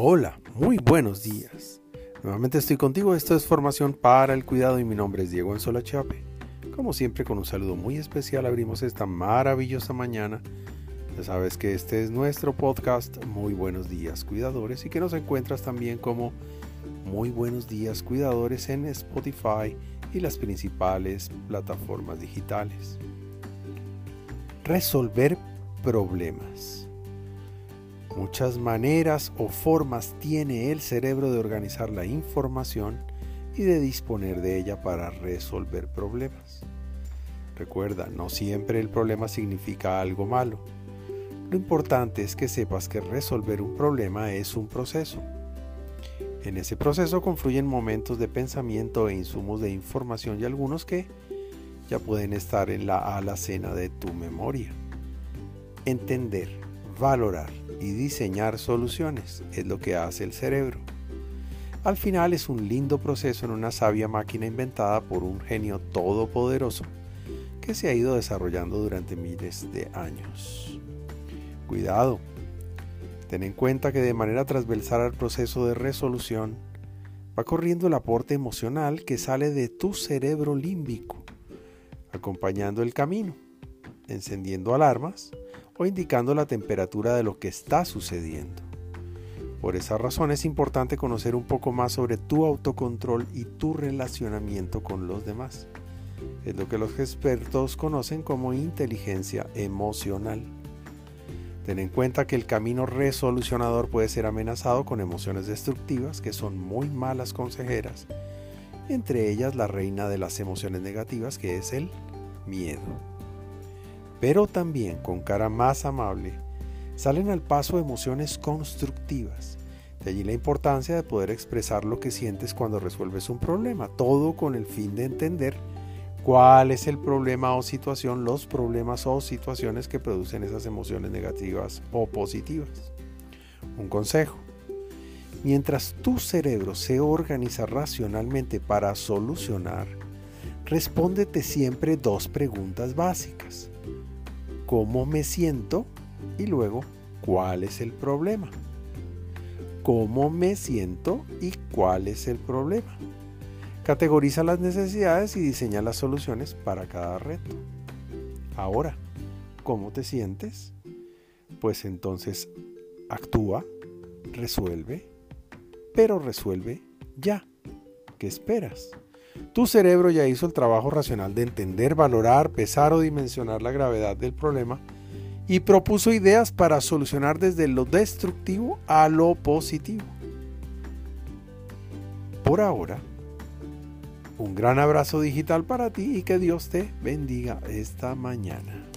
Hola, muy buenos días. Nuevamente estoy contigo, esto es Formación para el Cuidado y mi nombre es Diego Anzola Chape. Como siempre con un saludo muy especial abrimos esta maravillosa mañana. Ya sabes que este es nuestro podcast Muy buenos días cuidadores y que nos encuentras también como Muy buenos días cuidadores en Spotify y las principales plataformas digitales. Resolver problemas. Muchas maneras o formas tiene el cerebro de organizar la información y de disponer de ella para resolver problemas. Recuerda, no siempre el problema significa algo malo. Lo importante es que sepas que resolver un problema es un proceso. En ese proceso confluyen momentos de pensamiento e insumos de información y algunos que ya pueden estar en la alacena de tu memoria. Entender, valorar y diseñar soluciones es lo que hace el cerebro. Al final es un lindo proceso en una sabia máquina inventada por un genio todopoderoso que se ha ido desarrollando durante miles de años. Cuidado, ten en cuenta que de manera transversal al proceso de resolución va corriendo el aporte emocional que sale de tu cerebro límbico, acompañando el camino, encendiendo alarmas, o indicando la temperatura de lo que está sucediendo. Por esa razón es importante conocer un poco más sobre tu autocontrol y tu relacionamiento con los demás. Es lo que los expertos conocen como inteligencia emocional. Ten en cuenta que el camino resolucionador puede ser amenazado con emociones destructivas que son muy malas consejeras, entre ellas la reina de las emociones negativas que es el miedo pero también con cara más amable, salen al paso emociones constructivas. De allí la importancia de poder expresar lo que sientes cuando resuelves un problema, todo con el fin de entender cuál es el problema o situación, los problemas o situaciones que producen esas emociones negativas o positivas. Un consejo. Mientras tu cerebro se organiza racionalmente para solucionar, respóndete siempre dos preguntas básicas cómo me siento y luego cuál es el problema. Cómo me siento y cuál es el problema. Categoriza las necesidades y diseña las soluciones para cada reto. Ahora, ¿cómo te sientes? Pues entonces actúa, resuelve, pero resuelve ya. ¿Qué esperas? Tu cerebro ya hizo el trabajo racional de entender, valorar, pesar o dimensionar la gravedad del problema y propuso ideas para solucionar desde lo destructivo a lo positivo. Por ahora, un gran abrazo digital para ti y que Dios te bendiga esta mañana.